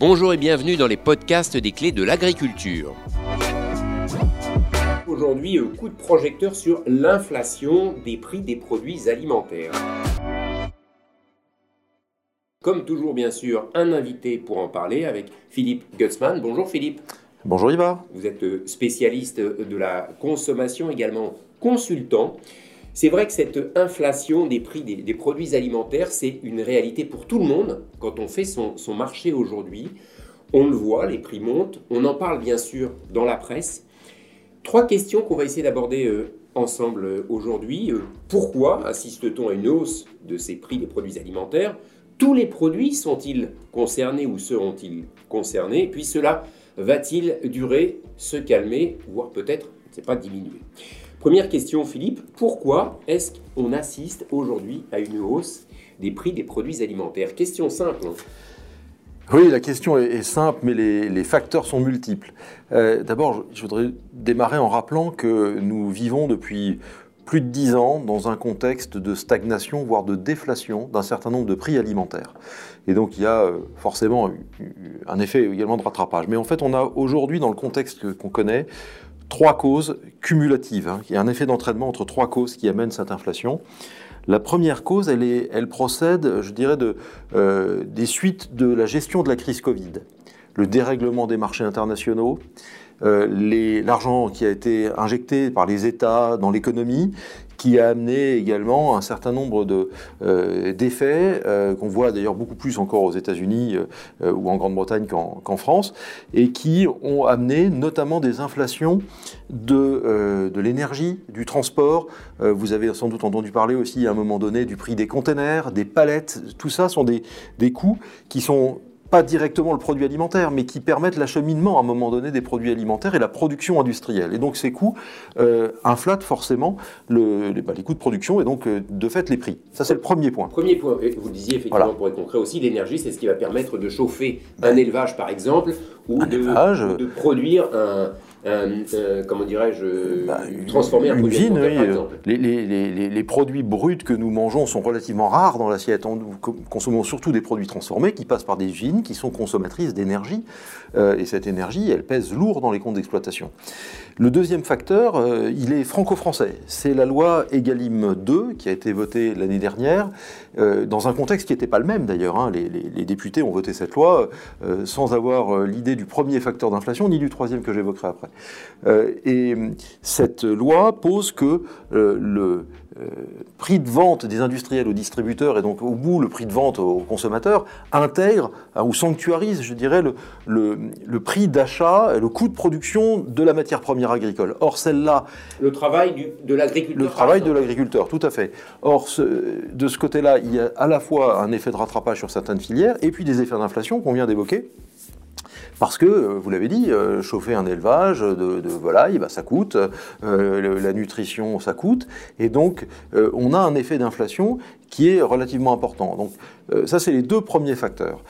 Bonjour et bienvenue dans les podcasts des clés de l'agriculture. Aujourd'hui, coup de projecteur sur l'inflation des prix des produits alimentaires. Comme toujours, bien sûr, un invité pour en parler avec Philippe Gutzmann. Bonjour Philippe. Bonjour Ivar. Vous êtes spécialiste de la consommation, également consultant. C'est vrai que cette inflation des prix des, produits alimentaires, c'est une réalité pour tout le monde quand on fait son, marché aujourd'hui. On le voit, les prix montent. On en parle bien sûr dans la presse. Trois questions qu'on va essayer d'aborder euh, ensemble euh, aujourd'hui. Euh, pourquoi assiste-t-on à une hausse de ces prix des produits alimentaires? Tous les produits sont-ils concernés ou seront-ils concernés? Puis cela va-t-il durer, se calmer, voire peut-être, pas, diminuer? Première question, Philippe, pourquoi est-ce qu'on assiste aujourd'hui à une hausse des prix des produits alimentaires? Question simple. Hein. Oui, la question est, simple, mais les, facteurs sont multiples. Euh, d'abord, je voudrais démarrer en rappelant que nous vivons depuis plus de dix ans dans un contexte de stagnation, voire de déflation d'un certain nombre de prix alimentaires. Et donc il y a euh, forcément un effet également de rattrapage. Mais en fait, on a aujourd'hui, dans le contexte qu'on connaît, trois causes cumulatives. Hein. Il y a un effet d'entraînement entre trois causes qui amènent cette inflation. La première cause, elle, est, elle procède, je dirais, de, euh, des suites de la gestion de la crise Covid. Le dérèglement des marchés internationaux, euh, l'argent qui a été injecté par les États dans l'économie, qui a amené également un certain nombre euh, d'effets euh, qu'on voit d'ailleurs beaucoup plus encore aux États-Unis euh, ou en Grande-Bretagne qu'en France, et qui ont amené notamment des inflations de, de l'énergie, du transport. vous avez sans doute entendu parler aussi à un moment donné du prix des containers, des palettes. Tout ça sont des, des coûts qui sont pas directement le produit alimentaire, mais qui permettent l'acheminement à un moment donné des produits alimentaires et la production industrielle. Et donc ces coûts euh, inflatent forcément le, les, bah, les, coûts de production et donc euh, de fait les prix. Ça c'est le premier point. Premier point, vous disiez effectivement pour être concret aussi, l'énergie c'est ce qui va permettre de chauffer un élevage par exemple, ou de, de, produire un, comment dirais-je, bah, transformer un produit usine, oui, par exemple. Les, les, les, produits bruts que nous mangeons sont relativement rares dans l'assiette. Nous consommons surtout des produits transformés qui passent par des usines qui sont consommatrices d'énergie. Euh, et cette énergie, elle pèse lourd dans les comptes d'exploitation. Le deuxième facteur, euh, il est franco-français. C'est la loi Egalim 2 qui a été votée l'année dernière, euh, dans un contexte qui n'était pas le même d'ailleurs. Hein. Les, les, députés ont voté cette loi sans avoir l'idée du premier facteur d'inflation ni du troisième que j'évoquerai après. Et cette loi pose que le euh, prix de vente des industriels aux distributeurs et donc au bout le prix de vente aux consommateurs intègre hein, ou sanctuarise, je dirais, le, le, prix d'achat, le coût de production de la matière première agricole. Or, celle-là... Le travail de l'agriculteur. Le travail de l'agriculteur, tout à fait. Or, de ce côté-là, il y a à la fois un effet de rattrapage sur certaines filières et puis des effets d'inflation qu'on vient d'évoquer. Parce que, euh, vous l'avez dit, euh, chauffer un élevage de, de volailles, bah, ça coûte, euh, la nutrition, ça coûte, et donc on a un effet d'inflation qui est relativement important. Donc ça, c'est les deux premiers facteurs.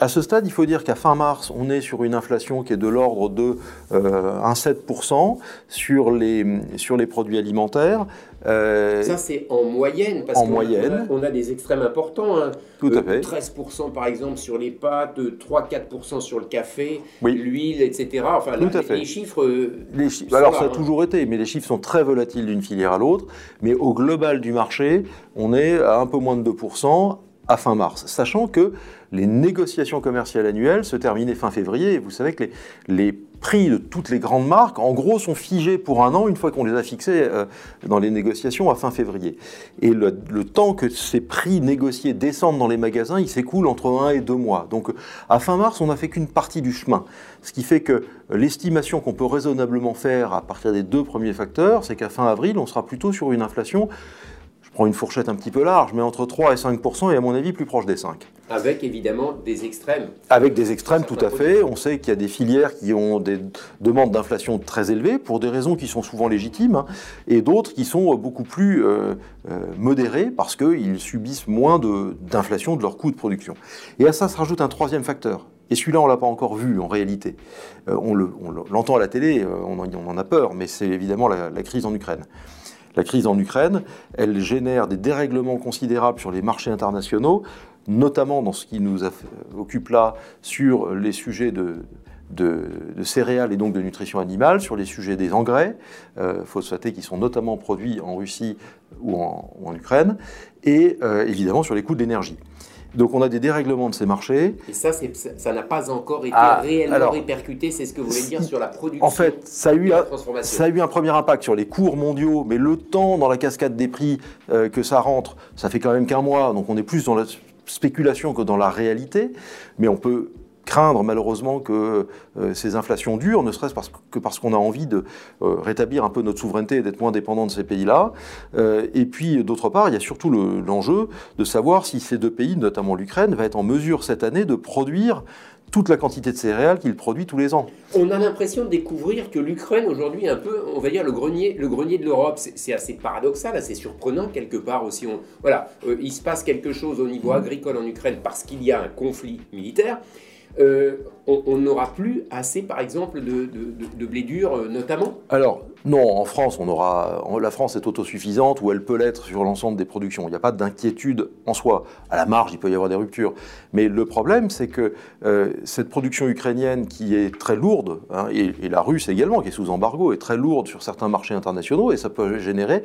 À ce stade, il faut dire qu'à fin mars, on est sur une inflation qui est de l'ordre de euh, 1,7% sur les, sur les produits alimentaires. Euh, ça, c'est en moyenne, parce qu'on A, on a des extrêmes importants. Hein. Tout à fait. 13% par exemple sur les pâtes, 3-4% sur le café, l'huile, etc. Enfin, Tout à fait. les chiffres. Euh, les Alors, ça a hein. toujours été, mais les chiffres sont très volatiles d'une filière à l'autre. Mais au global du marché, on est à un peu moins de 2% à fin mars, sachant que les négociations commerciales annuelles se terminaient fin février, vous savez que les, prix de toutes les grandes marques, en gros, sont figés pour un an une fois qu'on les a fixés euh, dans les négociations à fin février. Et le, temps que ces prix négociés descendent dans les magasins, il s'écoule entre un et deux mois. Donc à fin mars, on n'a fait qu'une partie du chemin. Ce qui fait que l'estimation qu'on peut raisonnablement faire à partir des deux premiers facteurs, c'est qu'à fin avril, on sera plutôt sur une inflation je prends une fourchette un petit peu large, mais entre 3 et 5% et à mon avis plus proche des 5. Avec évidemment des extrêmes. Avec des extrêmes, tout à fait. On sait qu'il y a des filières qui ont des demandes d'inflation très élevées pour des raisons qui sont souvent légitimes, hein, et d'autres qui sont beaucoup plus euh, euh, modérées parce qu'ils subissent moins d'inflation de, leur coût de production. Et à ça se rajoute un troisième facteur. Et celui-là, on ne l'a pas encore vu en réalité. Euh, on l'entend à la télé, on en, a peur, mais c'est évidemment la crise en Ukraine. La crise en Ukraine, elle génère des dérèglements considérables sur les marchés internationaux, notamment dans ce qui nous occupe là sur les sujets de, de, céréales et donc de nutrition animale, sur les sujets des engrais euh, phosphatés qui sont notamment produits en Russie ou en, Ukraine, et euh, évidemment sur les coûts de l'énergie. Donc on a des dérèglements de ces marchés. Et ça, ça n'a pas encore été ah, réellement répercuté, c'est ce que vous voulez dire sur la production. En fait, ça a, eu un, ça a eu un premier impact sur les cours mondiaux, mais le temps dans la cascade des prix euh, que ça rentre, ça fait quand même qu'un mois, donc on est plus dans la spéculation que dans la réalité, mais on peut craindre malheureusement que euh, ces inflations durent, ne serait-ce que parce qu'on a envie de euh, rétablir un peu notre souveraineté et d'être moins dépendant de ces pays-là. Euh, et puis d'autre part, il y a surtout l'enjeu de savoir si ces deux pays, notamment l'Ukraine, va être en mesure cette année de produire toute la quantité de céréales qu'il produit tous les ans. On a l'impression de découvrir que l'Ukraine aujourd'hui est un peu, on va dire, le grenier, le grenier de l'Europe. C'est assez paradoxal, assez surprenant quelque part aussi. On, voilà, il se passe quelque chose au niveau agricole en Ukraine parce qu'il y a un conflit militaire. Euh, on n'aura plus assez, par exemple, de, blé dur, euh, notamment Alors, non, en France, on aura, la France est autosuffisante, ou elle peut l'être sur l'ensemble des productions. Il n'y a pas d'inquiétude en soi. À la marge, il peut y avoir des ruptures. Mais le problème, c'est que euh, cette production ukrainienne qui est très lourde, hein, et, et, la russe également, qui est sous embargo, est très lourde sur certains marchés internationaux, et ça peut générer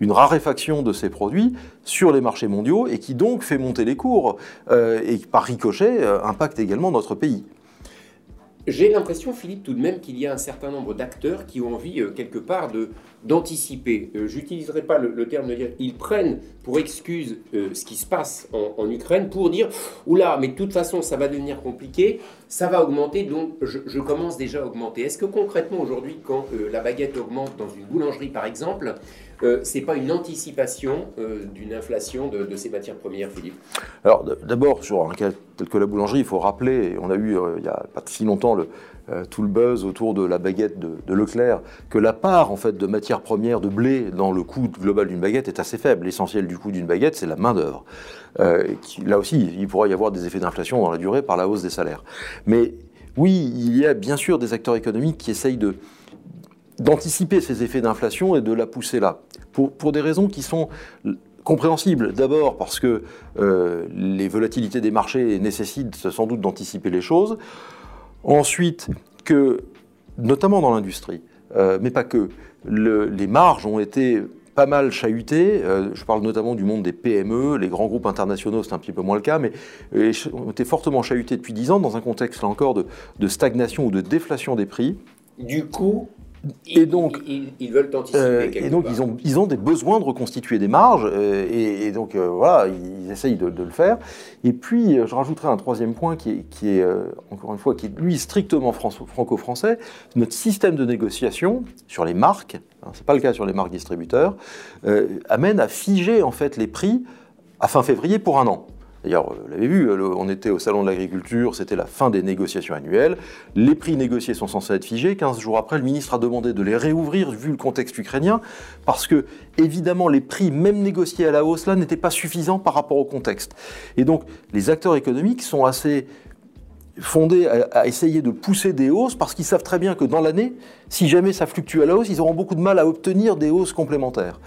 une raréfaction de ces produits sur les marchés mondiaux, et qui donc fait monter les cours, euh, et par ricochet, euh, impacte également notre pays. J'ai l'impression, Philippe, tout de même qu'il y a un certain nombre d'acteurs qui ont envie, euh, quelque part, d'anticiper. Euh, j'utiliserai pas le, terme de dire ils prennent pour excuse euh, ce qui se passe en, Ukraine pour dire oula, mais de toute façon, ça va devenir compliqué, ça va augmenter, donc je, commence déjà à augmenter. Est-ce que concrètement, aujourd'hui, quand la baguette augmente dans une boulangerie, par exemple, c'est pas une anticipation d'une inflation de, de, ces matières premières, Philippe? Alors d'abord, sur un cas tel que la boulangerie, il faut rappeler, on a eu il n'y a pas si longtemps euh, tout le buzz autour de la baguette de, Leclerc, que la part en fait de matière première de blé dans le coût global d'une baguette est assez faible. L'essentiel du coût d'une baguette, c'est la main d'œuvre. Euh, là aussi, il pourrait y avoir des effets d'inflation dans la durée par la hausse des salaires. Mais oui, il y a bien sûr des acteurs économiques qui essayent de d'anticiper ces effets d'inflation et de la pousser là, pour, pour des raisons qui sont compréhensibles. D'abord parce que euh, les volatilités des marchés nécessitent sans doute d'anticiper les choses. Ensuite, que, notamment dans l'industrie, euh, mais pas que, les marges ont été pas mal chahutées. Euh, je parle notamment du monde des PME, les grands groupes internationaux, c'est un petit peu moins le cas, mais ont été fortement chahutés depuis 10 ans dans un contexte, là encore, de, de stagnation ou de déflation des prix. Du coup, et donc, ils, veulent anticiper. Euh, et donc, ils ont, ils ont des besoins de reconstituer des marges, euh, et, donc euh, voilà, ils essayent de, le faire. Et puis, je rajouterai un troisième point qui est, qui est encore une fois, qui est lui strictement franco-français. Notre système de négociation sur les marques, hein, c'est pas le cas sur les marques distributeurs, amène à figer en fait les prix à fin février pour un an. D'ailleurs, vous l'avez vu, on était au Salon de l'Agriculture, c'était la fin des négociations annuelles. Les prix négociés sont censés être figés. 15 jours après, le ministre a demandé de les réouvrir vu le contexte ukrainien, parce que, évidemment, les prix, même négociés à la hausse, là, n'étaient pas suffisants par rapport au contexte. Et donc, les acteurs économiques sont assez fondés à, essayer de pousser des hausses parce qu'ils savent très bien que dans l'année, si jamais ça fluctue à la hausse, ils auront beaucoup de mal à obtenir des hausses complémentaires.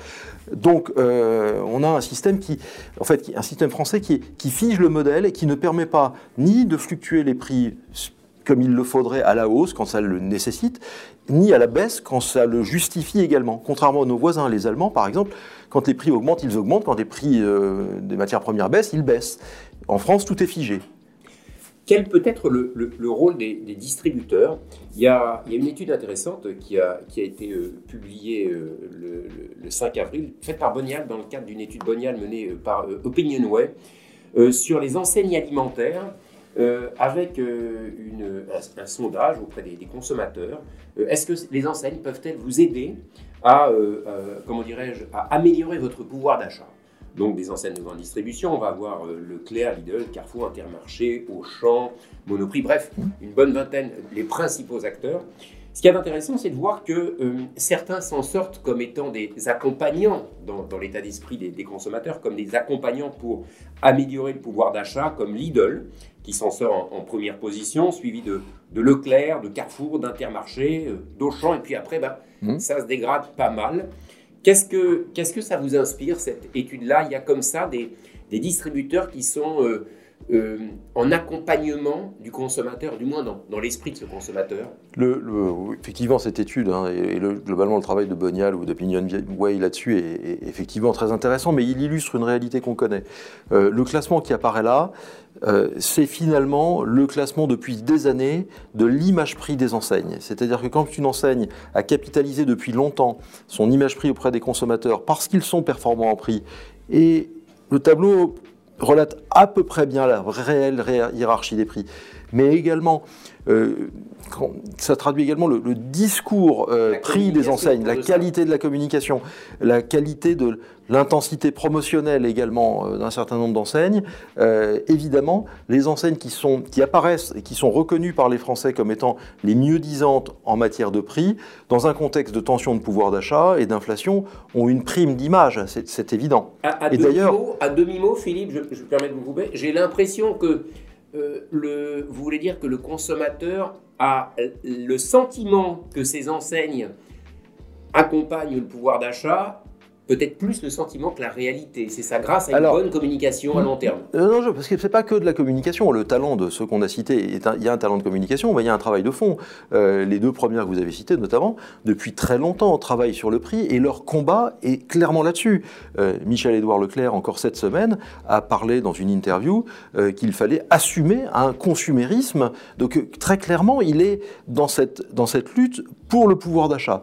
Donc, euh, on a un système qui, en fait, un système français qui, qui fige le modèle et qui ne permet pas ni de fluctuer les prix comme il le faudrait à la hausse quand ça le nécessite, ni à la baisse quand ça le justifie également. Contrairement à nos voisins, les Allemands par exemple, quand les prix augmentent, ils augmentent, quand les prix euh, des matières premières baissent, ils baissent. En France, tout est figé. Quel peut être le, rôle des, distributeurs? Il y, a, une étude intéressante qui a, été euh, publiée euh, le, 5 avril, faite par Bonial dans le cadre d'une étude Bonial menée euh, par Opinionway sur les enseignes alimentaires avec un, sondage auprès des, consommateurs. Est-ce que les enseignes peuvent-elles vous aider à, comment dirais-je, à améliorer votre pouvoir d'achat? Donc des enseignes de grande distribution. On va avoir euh, Leclerc, Lidl, Carrefour, Intermarché, Auchan, Monoprix, bref, une bonne vingtaine, les principaux acteurs. Ce qui est intéressant, c'est de voir que euh, certains s'en sortent comme étant des accompagnants dans, l'état d'esprit des, consommateurs, comme des accompagnants pour améliorer le pouvoir d'achat, comme Lidl, qui s'en sort en, première position, suivi de, Leclerc, de Carrefour, d'Intermarché, euh, d'Auchan, et puis après, bah, mmh. ça se dégrade pas mal. Qu'est-ce que, qu'est-ce que ça vous inspire, cette étude-là? Il y a comme ça des, distributeurs qui sont, euh, euh, en accompagnement du consommateur, du moins dans, l'esprit de ce consommateur Effectivement, cette étude, hein, et, globalement le travail de Bonial ou d'Opinion Way là-dessus est, effectivement très intéressant, mais il illustre une réalité qu'on connaît. Euh, le classement qui apparaît là, euh, c'est finalement le classement depuis des années de l'image prix des enseignes. C'est-à-dire que quand une enseigne a capitalisé depuis longtemps son image prix auprès des consommateurs parce qu'ils sont performants en prix, et le tableau relate à peu près bien la réelle hiérarchie des prix, mais également euh, ça traduit également le, discours euh, prix des enseignes, la qualité de la communication, la qualité de l'intensité promotionnelle également euh, d'un certain nombre d'enseignes. évidemment, les enseignes qui, sont, qui apparaissent et qui sont reconnues par les Français comme étant les mieux disantes en matière de prix, dans un contexte de tension de pouvoir d'achat et d'inflation, ont une prime d'image, c'est évident. À, et d'ailleurs, à demi-mot, Philippe, je, je me permets de vous couper, j'ai l'impression que euh, le, vous voulez dire que le consommateur a le sentiment que ces enseignes accompagnent le pouvoir d'achat peut-être plus le sentiment que la réalité. C'est ça grâce à une bonne communication à long terme. Euh, non, parce que c'est pas que de la communication. Le talent de ceux qu'on a cités, il y a un talent de communication, mais il y a un travail de fond. Euh, les deux premières que vous avez citées, notamment, depuis très longtemps, travaillent sur le prix et leur combat est clairement là-dessus. Euh, Michel-Édouard Leclerc, encore cette semaine, a parlé dans une interview qu'il fallait assumer un consumérisme. Donc très clairement, il est dans cette, dans cette lutte pour le pouvoir d'achat.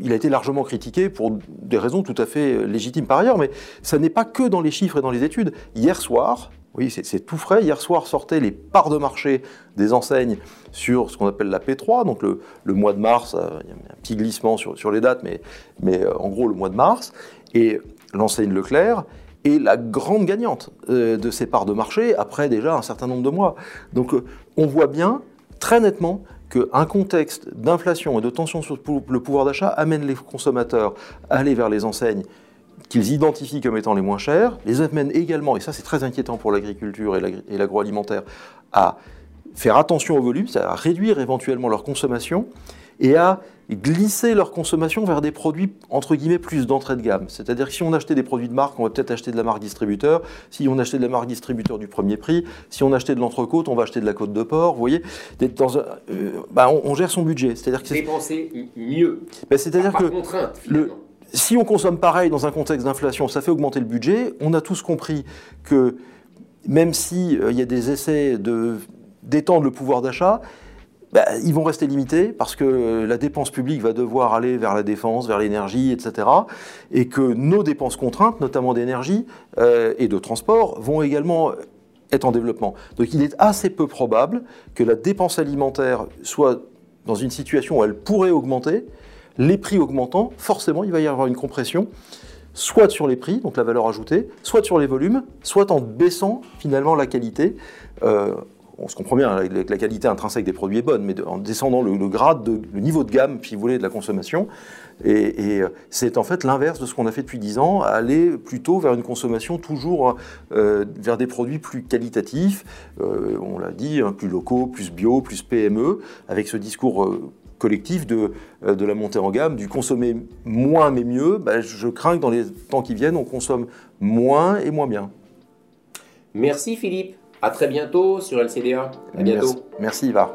Il a été largement critiqué pour des raisons tout à fait légitime par ailleurs, mais ça n'est pas que dans les chiffres et dans les études. Hier soir, oui, c'est tout frais. Hier soir sortaient les parts de marché des enseignes sur ce qu'on appelle la P3, donc le, mois de mars. Euh, il y a un petit glissement sur, les dates, mais, euh, en gros le mois de mars. Et l'enseigne Leclerc est la grande gagnante euh, de ces parts de marché après déjà un certain nombre de mois. Donc on voit bien très nettement qu'un contexte d'inflation et de tension sur le pouvoir d'achat amène les consommateurs à aller vers les enseignes qu'ils identifient comme étant les moins chères, les amène également, et ça c'est très inquiétant pour l'agriculture et l'agroalimentaire, à faire attention au volume, à réduire éventuellement leur consommation, et à glisser leur consommation vers des produits entre guillemets plus d'entrée de gamme. C'est-à-dire que si on achetait des produits de marque, on va peut-être acheter de la marque distributeur. Si on achetait de la marque distributeur du premier prix, si on achetait de l'entrecôte, on va acheter de la côte de porc. Vous voyez, dans euh, bah, on, gère son budget. C'est-à-dire que dépenser mieux. Bah, c'est-à-dire que si on consomme pareil dans un contexte d'inflation, ça fait augmenter le budget. On a tous compris que même s'il euh, il y a des essais de d'étendre le pouvoir d'achat, bah, ils vont rester limités parce que la dépense publique va devoir aller vers la défense, vers l'énergie, etc. Et que nos dépenses contraintes, notamment d'énergie euh, et de transport, vont également être en développement. Donc il est assez peu probable que la dépense alimentaire soit dans une situation où elle pourrait augmenter. Les prix augmentant, forcément, il va y avoir une compression soit sur les prix, donc la valeur ajoutée, soit sur les volumes, soit en baissant finalement la qualité. Euh, on se comprend bien, la, qualité intrinsèque des produits est bonne, mais en descendant le, grade, le niveau de gamme, si vous voulez, de la consommation. Et, euh, c'est en fait l'inverse de ce qu'on a fait depuis 10 ans, aller plutôt vers une consommation toujours euh, vers des produits plus qualitatifs, euh, on l'a dit, hein, plus locaux, plus bio, plus PME, avec ce discours collectif de, de la montée en gamme, du consommer moins mais mieux. Bah, je crains que dans les temps qui viennent, on consomme moins et moins bien. Merci Philippe. À très bientôt sur LCDA. À bientôt. Merci, Merci Ivar.